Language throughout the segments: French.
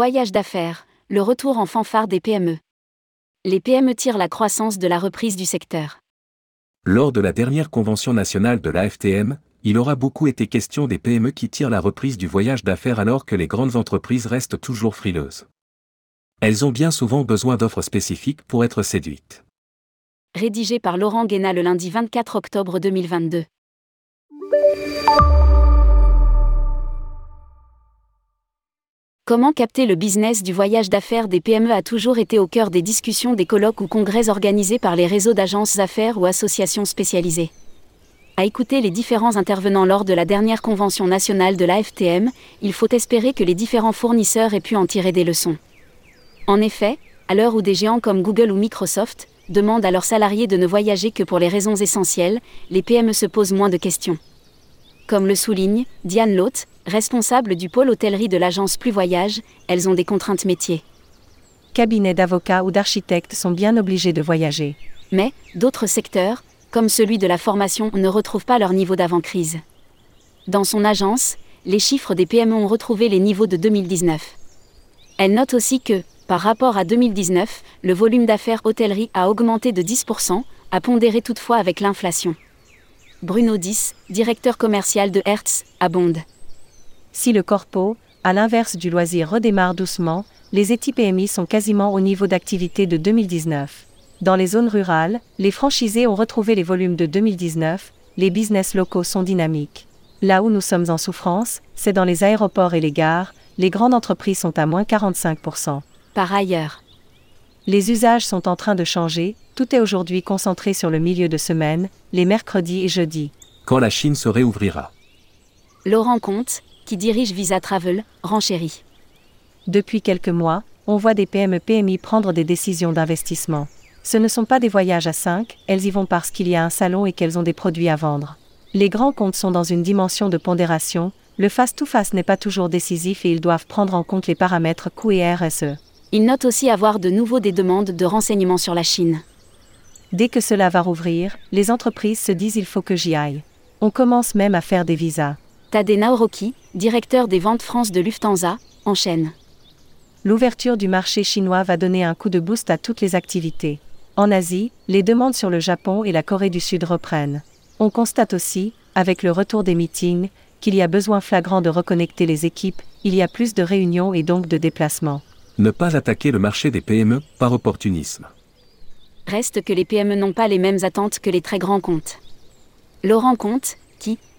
voyage d'affaires, le retour en fanfare des PME. Les PME tirent la croissance de la reprise du secteur. Lors de la dernière convention nationale de l'AFTM, il aura beaucoup été question des PME qui tirent la reprise du voyage d'affaires alors que les grandes entreprises restent toujours frileuses. Elles ont bien souvent besoin d'offres spécifiques pour être séduites. Rédigé par Laurent Guéna le lundi 24 octobre 2022. Comment capter le business du voyage d'affaires des PME a toujours été au cœur des discussions des colloques ou congrès organisés par les réseaux d'agences affaires ou associations spécialisées. À écouter les différents intervenants lors de la dernière convention nationale de l'AFTM, il faut espérer que les différents fournisseurs aient pu en tirer des leçons. En effet, à l'heure où des géants comme Google ou Microsoft demandent à leurs salariés de ne voyager que pour les raisons essentielles, les PME se posent moins de questions. Comme le souligne Diane Loth, responsable du pôle hôtellerie de l'agence Plus Voyage, elles ont des contraintes métiers. Cabinets d'avocats ou d'architectes sont bien obligés de voyager. Mais, d'autres secteurs, comme celui de la formation, ne retrouvent pas leur niveau d'avant-crise. Dans son agence, les chiffres des PME ont retrouvé les niveaux de 2019. Elle note aussi que, par rapport à 2019, le volume d'affaires hôtellerie a augmenté de 10%, à pondérer toutefois avec l'inflation. Bruno Dis, directeur commercial de Hertz, abonde. Si le corpo, à l'inverse du loisir, redémarre doucement, les ETI-PMI sont quasiment au niveau d'activité de 2019. Dans les zones rurales, les franchisés ont retrouvé les volumes de 2019, les business locaux sont dynamiques. Là où nous sommes en souffrance, c'est dans les aéroports et les gares, les grandes entreprises sont à moins 45%. Par ailleurs, les usages sont en train de changer, tout est aujourd'hui concentré sur le milieu de semaine, les mercredis et jeudis. Quand la Chine se réouvrira. Laurent Comte, qui dirige Visa Travel, renchérit. Depuis quelques mois, on voit des PME-PMI prendre des décisions d'investissement. Ce ne sont pas des voyages à 5, elles y vont parce qu'il y a un salon et qu'elles ont des produits à vendre. Les grands comptes sont dans une dimension de pondération, le face-to-face n'est pas toujours décisif et ils doivent prendre en compte les paramètres coût et RSE. Il note aussi avoir de nouveau des demandes de renseignements sur la Chine. Dès que cela va rouvrir, les entreprises se disent il faut que j'y aille. On commence même à faire des visas. Tade Naoroki, directeur des ventes France de Lufthansa, enchaîne. L'ouverture du marché chinois va donner un coup de boost à toutes les activités. En Asie, les demandes sur le Japon et la Corée du Sud reprennent. On constate aussi, avec le retour des meetings, qu'il y a besoin flagrant de reconnecter les équipes, il y a plus de réunions et donc de déplacements ne pas attaquer le marché des PME par opportunisme. Reste que les PME n'ont pas les mêmes attentes que les très grands comptes. Laurent Comte,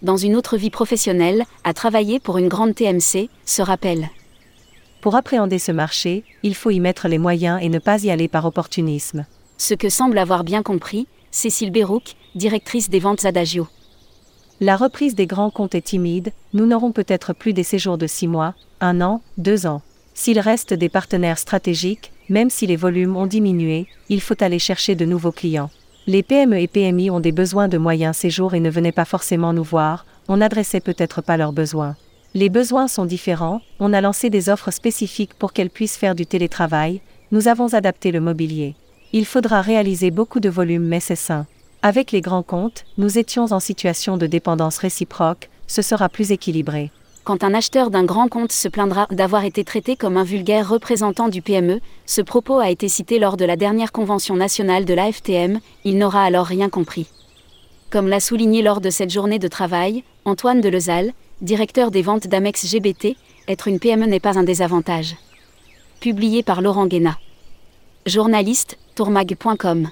dans une autre vie professionnelle, a travaillé pour une grande TMC, se rappelle. Pour appréhender ce marché, il faut y mettre les moyens et ne pas y aller par opportunisme. Ce que semble avoir bien compris, Cécile Bérouc, directrice des ventes Adagio. La reprise des grands comptes est timide, nous n'aurons peut-être plus des séjours de six mois, un an, deux ans. S'il reste des partenaires stratégiques, même si les volumes ont diminué, il faut aller chercher de nouveaux clients. Les PME et PMI ont des besoins de moyens séjours et ne venaient pas forcément nous voir, on n'adressait peut-être pas leurs besoins. Les besoins sont différents, on a lancé des offres spécifiques pour qu'elles puissent faire du télétravail, nous avons adapté le mobilier. Il faudra réaliser beaucoup de volume mais c'est sain. Avec les grands comptes, nous étions en situation de dépendance réciproque, ce sera plus équilibré quand un acheteur d'un grand compte se plaindra d'avoir été traité comme un vulgaire représentant du PME, ce propos a été cité lors de la dernière convention nationale de l'AFTM, il n'aura alors rien compris. Comme l'a souligné lors de cette journée de travail, Antoine Delezal, directeur des ventes d'Amex GBT, être une PME n'est pas un désavantage. Publié par Laurent Guéna. Journaliste, tourmag.com.